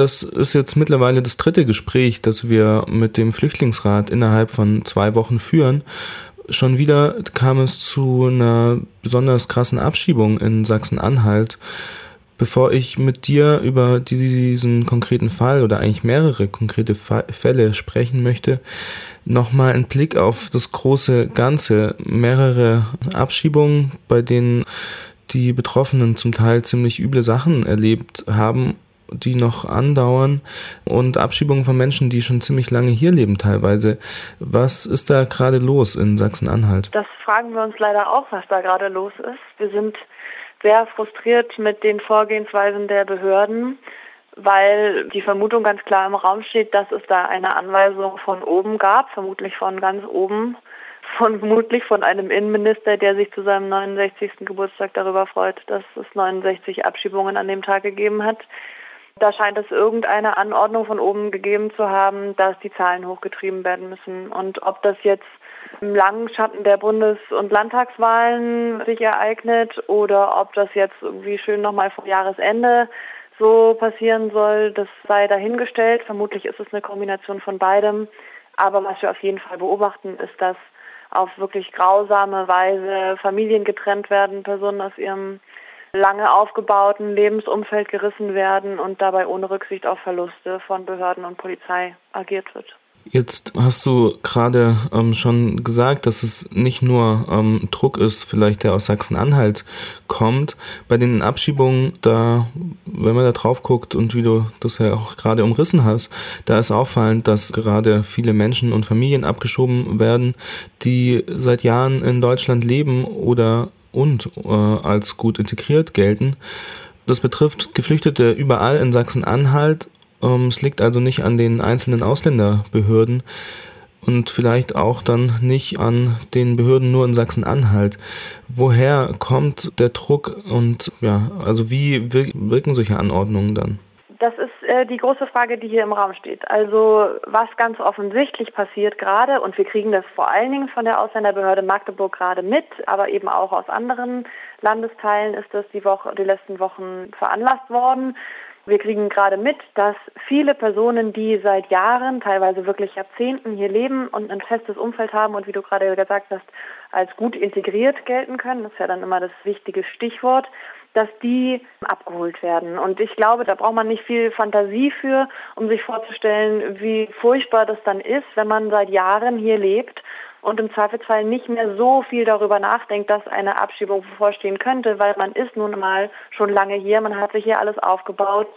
Das ist jetzt mittlerweile das dritte Gespräch, das wir mit dem Flüchtlingsrat innerhalb von zwei Wochen führen. Schon wieder kam es zu einer besonders krassen Abschiebung in Sachsen-Anhalt. Bevor ich mit dir über diesen konkreten Fall oder eigentlich mehrere konkrete Fälle sprechen möchte, nochmal ein Blick auf das große Ganze. Mehrere Abschiebungen, bei denen die Betroffenen zum Teil ziemlich üble Sachen erlebt haben, die noch andauern und Abschiebungen von Menschen, die schon ziemlich lange hier leben teilweise. Was ist da gerade los in Sachsen-Anhalt? Das fragen wir uns leider auch, was da gerade los ist. Wir sind sehr frustriert mit den Vorgehensweisen der Behörden, weil die Vermutung ganz klar im Raum steht, dass es da eine Anweisung von oben gab, vermutlich von ganz oben, vermutlich von einem Innenminister, der sich zu seinem 69. Geburtstag darüber freut, dass es 69 Abschiebungen an dem Tag gegeben hat. Da scheint es irgendeine Anordnung von oben gegeben zu haben, dass die Zahlen hochgetrieben werden müssen. Und ob das jetzt im langen Schatten der Bundes- und Landtagswahlen sich ereignet oder ob das jetzt irgendwie schön nochmal vom Jahresende so passieren soll, das sei dahingestellt. Vermutlich ist es eine Kombination von beidem. Aber was wir auf jeden Fall beobachten, ist, dass auf wirklich grausame Weise Familien getrennt werden, Personen aus ihrem lange aufgebauten Lebensumfeld gerissen werden und dabei ohne Rücksicht auf Verluste von Behörden und Polizei agiert wird. Jetzt hast du gerade ähm, schon gesagt, dass es nicht nur ähm, Druck ist, vielleicht der aus Sachsen-Anhalt kommt. Bei den Abschiebungen, da, wenn man da drauf guckt und wie du das ja auch gerade umrissen hast, da ist auffallend, dass gerade viele Menschen und Familien abgeschoben werden, die seit Jahren in Deutschland leben oder und äh, als gut integriert gelten. Das betrifft Geflüchtete überall in Sachsen-Anhalt ähm, es liegt also nicht an den einzelnen Ausländerbehörden und vielleicht auch dann nicht an den Behörden nur in Sachsen-Anhalt. Woher kommt der Druck und ja, also wie wirken solche Anordnungen dann? Äh, die große Frage, die hier im Raum steht. Also was ganz offensichtlich passiert gerade, und wir kriegen das vor allen Dingen von der Ausländerbehörde Magdeburg gerade mit, aber eben auch aus anderen Landesteilen ist das die Woche, die letzten Wochen veranlasst worden. Wir kriegen gerade mit, dass viele Personen, die seit Jahren, teilweise wirklich Jahrzehnten hier leben und ein festes Umfeld haben und wie du gerade gesagt hast, als gut integriert gelten können, das ist ja dann immer das wichtige Stichwort, dass die abgeholt werden. Und ich glaube, da braucht man nicht viel Fantasie für, um sich vorzustellen, wie furchtbar das dann ist, wenn man seit Jahren hier lebt und im Zweifelsfall nicht mehr so viel darüber nachdenkt, dass eine Abschiebung bevorstehen könnte, weil man ist nun mal schon lange hier, man hat sich hier alles aufgebaut.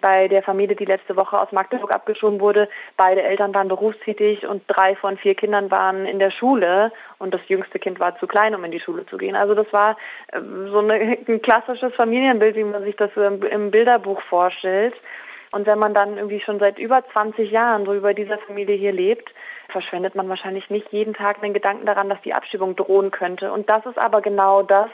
Bei der Familie, die letzte Woche aus Magdeburg abgeschoben wurde, beide Eltern waren berufstätig und drei von vier Kindern waren in der Schule und das jüngste Kind war zu klein, um in die Schule zu gehen. Also das war ähm, so ein klassisches Familienbild, wie man sich das im Bilderbuch vorstellt. Und wenn man dann irgendwie schon seit über 20 Jahren so über dieser Familie hier lebt, verschwendet man wahrscheinlich nicht jeden Tag den Gedanken daran, dass die Abschiebung drohen könnte. Und das ist aber genau das,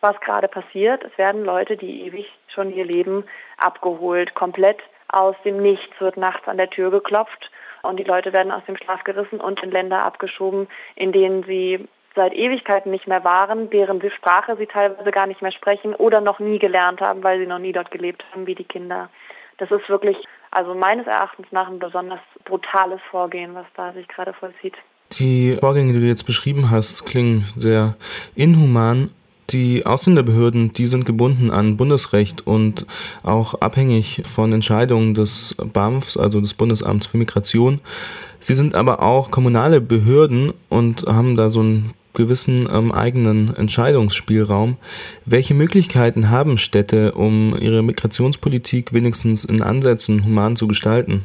was gerade passiert. Es werden Leute, die ewig schon hier leben, abgeholt. Komplett aus dem Nichts wird nachts an der Tür geklopft und die Leute werden aus dem Schlaf gerissen und in Länder abgeschoben, in denen sie seit Ewigkeiten nicht mehr waren, deren Sprache sie teilweise gar nicht mehr sprechen oder noch nie gelernt haben, weil sie noch nie dort gelebt haben wie die Kinder. Das ist wirklich, also meines Erachtens nach ein besonders brutales Vorgehen, was da sich gerade vollzieht. Die Vorgänge, die du jetzt beschrieben hast, klingen sehr inhuman. Die Ausländerbehörden, die sind gebunden an Bundesrecht und auch abhängig von Entscheidungen des BAMFs, also des Bundesamts für Migration. Sie sind aber auch kommunale Behörden und haben da so ein gewissen ähm, eigenen Entscheidungsspielraum. Welche Möglichkeiten haben Städte, um ihre Migrationspolitik wenigstens in Ansätzen human zu gestalten?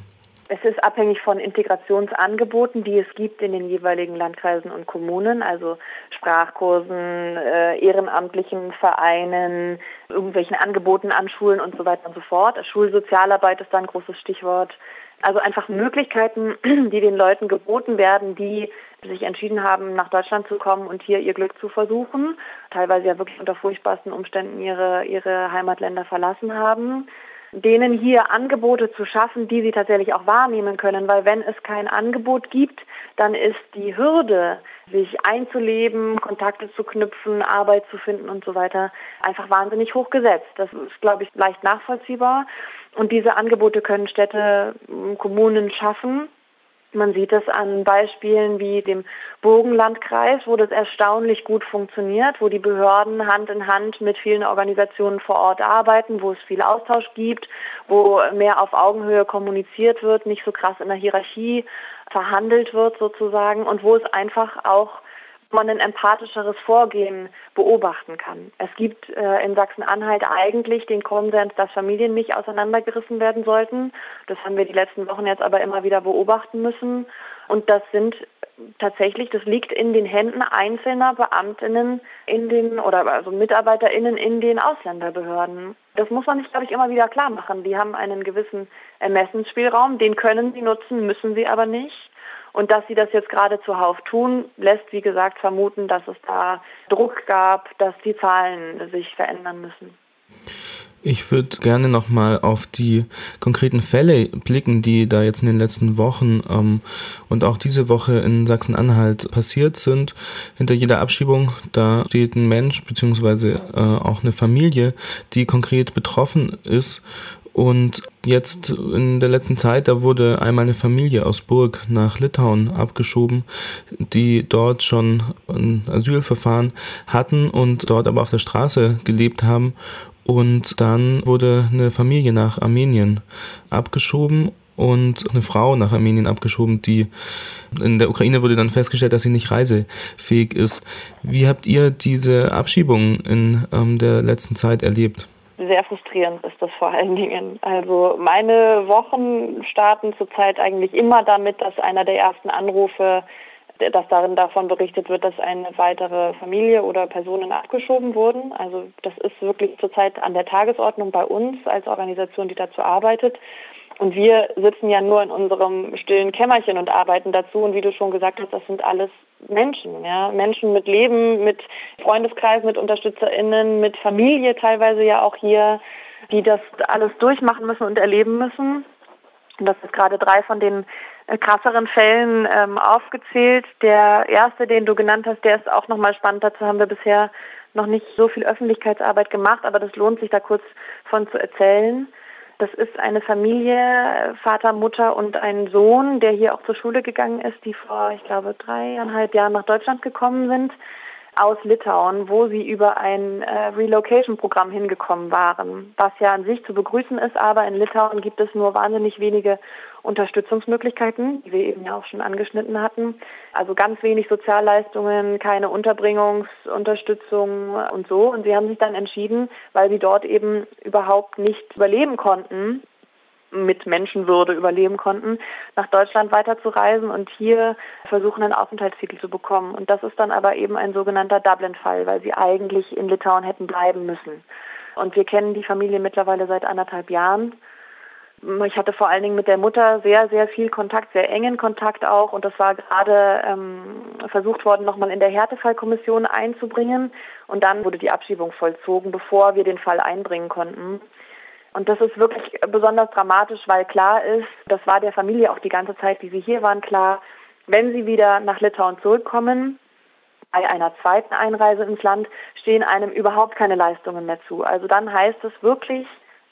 Es ist abhängig von Integrationsangeboten, die es gibt in den jeweiligen Landkreisen und Kommunen, also Sprachkursen, äh, ehrenamtlichen Vereinen, irgendwelchen Angeboten an Schulen und so weiter und so fort. Schulsozialarbeit ist da ein großes Stichwort. Also einfach Möglichkeiten, die den Leuten geboten werden, die sich entschieden haben, nach Deutschland zu kommen und hier ihr Glück zu versuchen, teilweise ja wirklich unter furchtbarsten Umständen ihre, ihre Heimatländer verlassen haben, denen hier Angebote zu schaffen, die sie tatsächlich auch wahrnehmen können, weil wenn es kein Angebot gibt, dann ist die Hürde, sich einzuleben, Kontakte zu knüpfen, Arbeit zu finden und so weiter, einfach wahnsinnig hoch gesetzt. Das ist, glaube ich, leicht nachvollziehbar. Und diese Angebote können Städte, Kommunen schaffen. Man sieht es an Beispielen wie dem Burgenlandkreis, wo das erstaunlich gut funktioniert, wo die Behörden Hand in Hand mit vielen Organisationen vor Ort arbeiten, wo es viel Austausch gibt, wo mehr auf Augenhöhe kommuniziert wird, nicht so krass in der Hierarchie verhandelt wird sozusagen und wo es einfach auch man ein empathischeres Vorgehen beobachten kann. Es gibt äh, in Sachsen-Anhalt eigentlich den Konsens, dass Familien nicht auseinandergerissen werden sollten. Das haben wir die letzten Wochen jetzt aber immer wieder beobachten müssen. Und das sind tatsächlich, das liegt in den Händen einzelner Beamtinnen in den oder also MitarbeiterInnen in den Ausländerbehörden. Das muss man sich, glaube ich, immer wieder klar machen. Die haben einen gewissen Ermessensspielraum, den können sie nutzen, müssen sie aber nicht. Und dass sie das jetzt gerade zuhauf tun, lässt, wie gesagt, vermuten, dass es da Druck gab, dass die Zahlen sich verändern müssen. Ich würde gerne nochmal auf die konkreten Fälle blicken, die da jetzt in den letzten Wochen ähm, und auch diese Woche in Sachsen-Anhalt passiert sind. Hinter jeder Abschiebung, da steht ein Mensch beziehungsweise äh, auch eine Familie, die konkret betroffen ist und jetzt in der letzten Zeit, da wurde einmal eine Familie aus Burg nach Litauen abgeschoben, die dort schon ein Asylverfahren hatten und dort aber auf der Straße gelebt haben. Und dann wurde eine Familie nach Armenien abgeschoben und eine Frau nach Armenien abgeschoben, die in der Ukraine wurde dann festgestellt, dass sie nicht reisefähig ist. Wie habt ihr diese Abschiebung in ähm, der letzten Zeit erlebt? Sehr frustrierend ist das vor allen Dingen. Also meine Wochen starten zurzeit eigentlich immer damit, dass einer der ersten Anrufe, dass darin davon berichtet wird, dass eine weitere Familie oder Personen abgeschoben wurden. Also das ist wirklich zurzeit an der Tagesordnung bei uns als Organisation, die dazu arbeitet. Und wir sitzen ja nur in unserem stillen Kämmerchen und arbeiten dazu. Und wie du schon gesagt hast, das sind alles Menschen, ja, Menschen mit Leben, mit Freundeskreis, mit UnterstützerInnen, mit Familie teilweise ja auch hier, die das alles durchmachen müssen und erleben müssen. Und das ist gerade drei von den äh, krasseren Fällen ähm, aufgezählt. Der erste, den du genannt hast, der ist auch nochmal spannend. Dazu haben wir bisher noch nicht so viel Öffentlichkeitsarbeit gemacht, aber das lohnt sich da kurz von zu erzählen. Das ist eine Familie, Vater, Mutter und ein Sohn, der hier auch zur Schule gegangen ist, die vor, ich glaube, dreieinhalb Jahren nach Deutschland gekommen sind aus Litauen, wo sie über ein äh, Relocation-Programm hingekommen waren, was ja an sich zu begrüßen ist, aber in Litauen gibt es nur wahnsinnig wenige Unterstützungsmöglichkeiten, die wir eben ja auch schon angeschnitten hatten. Also ganz wenig Sozialleistungen, keine Unterbringungsunterstützung und so. Und sie haben sich dann entschieden, weil sie dort eben überhaupt nicht überleben konnten, mit Menschenwürde überleben konnten, nach Deutschland weiterzureisen und hier versuchen, einen Aufenthaltstitel zu bekommen. Und das ist dann aber eben ein sogenannter Dublin-Fall, weil sie eigentlich in Litauen hätten bleiben müssen. Und wir kennen die Familie mittlerweile seit anderthalb Jahren. Ich hatte vor allen Dingen mit der Mutter sehr, sehr viel Kontakt, sehr engen Kontakt auch. Und das war gerade ähm, versucht worden, nochmal in der Härtefallkommission einzubringen. Und dann wurde die Abschiebung vollzogen, bevor wir den Fall einbringen konnten. Und das ist wirklich besonders dramatisch, weil klar ist, das war der Familie auch die ganze Zeit, die sie hier waren, klar, wenn sie wieder nach Litauen zurückkommen, bei einer zweiten Einreise ins Land stehen einem überhaupt keine Leistungen mehr zu. Also dann heißt es wirklich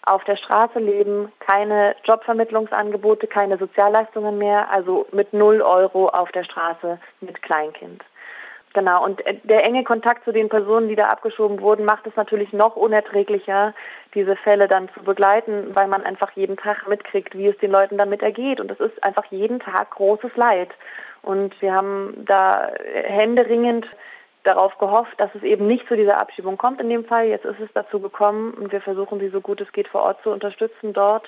auf der Straße leben, keine Jobvermittlungsangebote, keine Sozialleistungen mehr, also mit null Euro auf der Straße mit Kleinkind. Genau, und äh, der enge Kontakt zu den Personen, die da abgeschoben wurden, macht es natürlich noch unerträglicher, diese Fälle dann zu begleiten, weil man einfach jeden Tag mitkriegt, wie es den Leuten damit ergeht. Und es ist einfach jeden Tag großes Leid. Und wir haben da händeringend darauf gehofft, dass es eben nicht zu dieser Abschiebung kommt in dem Fall. Jetzt ist es dazu gekommen und wir versuchen sie so gut es geht vor Ort zu unterstützen dort.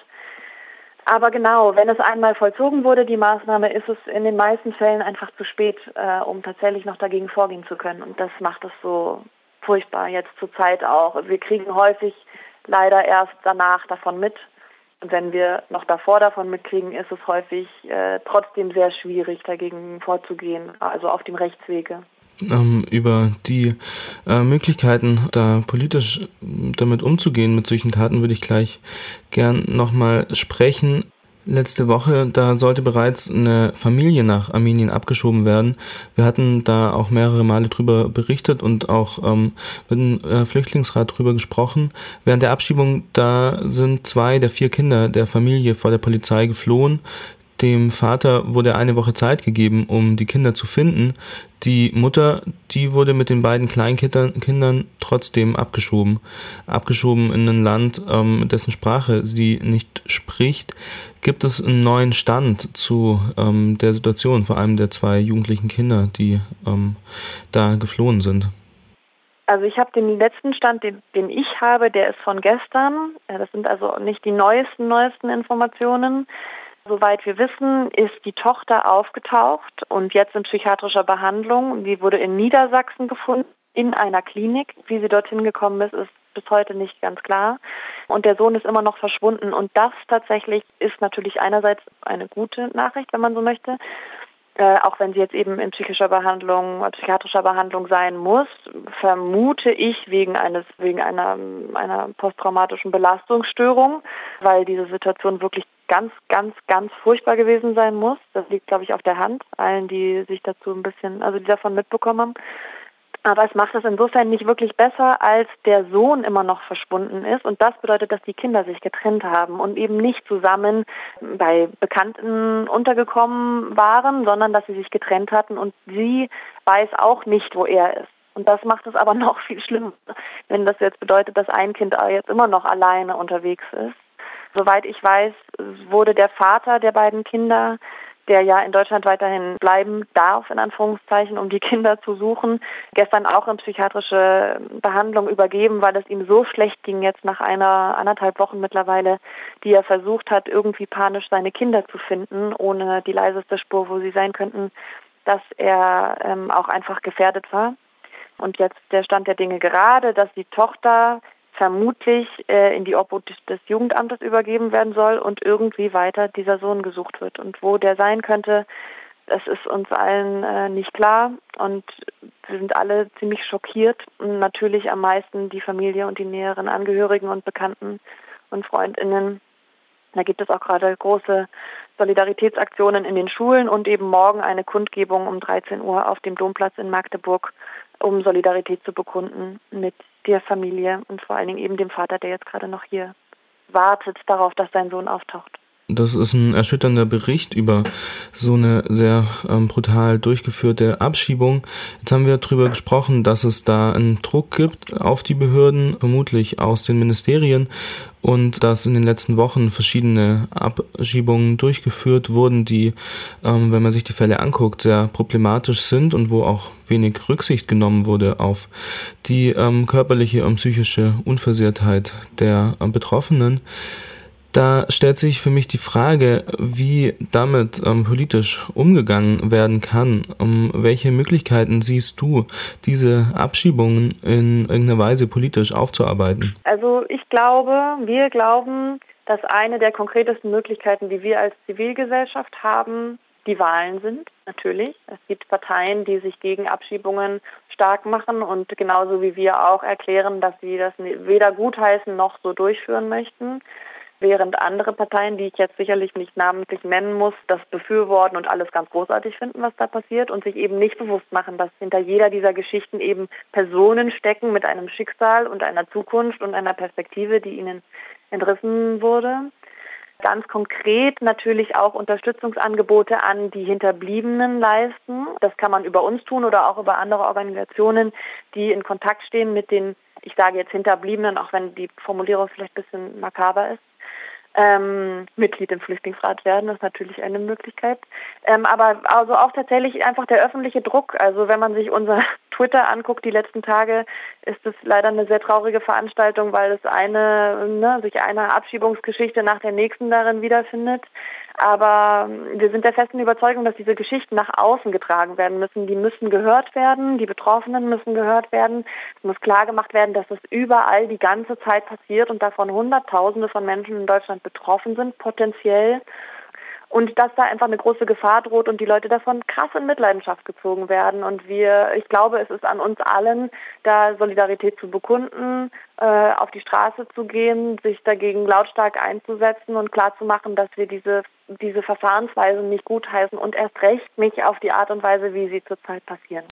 Aber genau, wenn es einmal vollzogen wurde, die Maßnahme, ist es in den meisten Fällen einfach zu spät, äh, um tatsächlich noch dagegen vorgehen zu können. Und das macht es so furchtbar jetzt zur Zeit auch. Wir kriegen häufig leider erst danach davon mit. Und wenn wir noch davor davon mitkriegen, ist es häufig äh, trotzdem sehr schwierig, dagegen vorzugehen, also auf dem Rechtswege ähm, über die äh, Möglichkeiten, da politisch damit umzugehen, mit solchen Taten, würde ich gleich gern nochmal sprechen. letzte Woche, da sollte bereits eine Familie nach Armenien abgeschoben werden. Wir hatten da auch mehrere Male drüber berichtet und auch ähm, mit dem äh, Flüchtlingsrat drüber gesprochen. Während der Abschiebung, da sind zwei der vier Kinder der Familie vor der Polizei geflohen. Dem Vater wurde eine Woche Zeit gegeben, um die Kinder zu finden. Die Mutter, die wurde mit den beiden Kleinkindern trotzdem abgeschoben. Abgeschoben in ein Land, ähm, dessen Sprache sie nicht spricht. Gibt es einen neuen Stand zu ähm, der Situation, vor allem der zwei jugendlichen Kinder, die ähm, da geflohen sind? Also ich habe den letzten Stand, den, den, ich habe, der ist von gestern. Das sind also nicht die neuesten, neuesten Informationen. Soweit wir wissen, ist die Tochter aufgetaucht und jetzt in psychiatrischer Behandlung. Die wurde in Niedersachsen gefunden, in einer Klinik. Wie sie dorthin gekommen ist, ist bis heute nicht ganz klar. Und der Sohn ist immer noch verschwunden. Und das tatsächlich ist natürlich einerseits eine gute Nachricht, wenn man so möchte. Äh, auch wenn sie jetzt eben in psychischer Behandlung, psychiatrischer Behandlung sein muss, vermute ich wegen eines, wegen einer, einer posttraumatischen Belastungsstörung, weil diese Situation wirklich ganz, ganz, ganz furchtbar gewesen sein muss. Das liegt, glaube ich, auf der Hand, allen, die sich dazu ein bisschen, also die davon mitbekommen haben. Aber es macht es insofern nicht wirklich besser, als der Sohn immer noch verschwunden ist. Und das bedeutet, dass die Kinder sich getrennt haben und eben nicht zusammen bei Bekannten untergekommen waren, sondern dass sie sich getrennt hatten und sie weiß auch nicht, wo er ist. Und das macht es aber noch viel schlimmer, wenn das jetzt bedeutet, dass ein Kind jetzt immer noch alleine unterwegs ist. Soweit ich weiß, wurde der Vater der beiden Kinder der ja in Deutschland weiterhin bleiben darf, in Anführungszeichen, um die Kinder zu suchen, gestern auch in psychiatrische Behandlung übergeben, weil es ihm so schlecht ging jetzt nach einer anderthalb Wochen mittlerweile, die er versucht hat, irgendwie panisch seine Kinder zu finden, ohne die leiseste Spur, wo sie sein könnten, dass er ähm, auch einfach gefährdet war. Und jetzt der Stand der Dinge gerade, dass die Tochter vermutlich äh, in die Obhut des Jugendamtes übergeben werden soll und irgendwie weiter dieser Sohn gesucht wird. Und wo der sein könnte, das ist uns allen äh, nicht klar und wir sind alle ziemlich schockiert und natürlich am meisten die Familie und die näheren Angehörigen und Bekannten und Freundinnen. Da gibt es auch gerade große Solidaritätsaktionen in den Schulen und eben morgen eine Kundgebung um 13 Uhr auf dem Domplatz in Magdeburg, um Solidarität zu bekunden mit der Familie und vor allen Dingen eben dem Vater, der jetzt gerade noch hier wartet darauf, dass sein Sohn auftaucht. Das ist ein erschütternder Bericht über so eine sehr ähm, brutal durchgeführte Abschiebung. Jetzt haben wir darüber gesprochen, dass es da einen Druck gibt auf die Behörden, vermutlich aus den Ministerien, und dass in den letzten Wochen verschiedene Abschiebungen durchgeführt wurden, die, ähm, wenn man sich die Fälle anguckt, sehr problematisch sind und wo auch wenig Rücksicht genommen wurde auf die ähm, körperliche und psychische Unversehrtheit der äh, Betroffenen. Da stellt sich für mich die Frage, wie damit ähm, politisch umgegangen werden kann. Um welche Möglichkeiten siehst du, diese Abschiebungen in irgendeiner Weise politisch aufzuarbeiten? Also ich glaube, wir glauben, dass eine der konkretesten Möglichkeiten, die wir als Zivilgesellschaft haben, die Wahlen sind, natürlich. Es gibt Parteien, die sich gegen Abschiebungen stark machen und genauso wie wir auch erklären, dass sie das weder gutheißen noch so durchführen möchten während andere Parteien, die ich jetzt sicherlich nicht namentlich nennen muss, das befürworten und alles ganz großartig finden, was da passiert und sich eben nicht bewusst machen, dass hinter jeder dieser Geschichten eben Personen stecken mit einem Schicksal und einer Zukunft und einer Perspektive, die ihnen entrissen wurde. Ganz konkret natürlich auch Unterstützungsangebote an die Hinterbliebenen leisten. Das kann man über uns tun oder auch über andere Organisationen, die in Kontakt stehen mit den, ich sage jetzt Hinterbliebenen, auch wenn die Formulierung vielleicht ein bisschen makaber ist ähm, Mitglied im Flüchtlingsrat werden. Ist natürlich eine Möglichkeit. Ähm, aber also auch tatsächlich einfach der öffentliche Druck. Also wenn man sich unser Twitter anguckt, die letzten Tage, ist es leider eine sehr traurige Veranstaltung, weil es eine, ne, sich eine Abschiebungsgeschichte nach der nächsten darin wiederfindet. Aber wir sind der festen Überzeugung, dass diese Geschichten nach außen getragen werden müssen. Die müssen gehört werden, die Betroffenen müssen gehört werden. Es muss klar gemacht werden, dass es überall die ganze Zeit passiert und davon Hunderttausende von Menschen in Deutschland betroffen sind, potenziell. Und dass da einfach eine große Gefahr droht und die Leute davon krass in Mitleidenschaft gezogen werden. Und wir, ich glaube, es ist an uns allen, da Solidarität zu bekunden, äh, auf die Straße zu gehen, sich dagegen lautstark einzusetzen und klarzumachen, dass wir diese, diese Verfahrensweisen nicht gutheißen und erst recht nicht auf die Art und Weise, wie sie zurzeit passieren.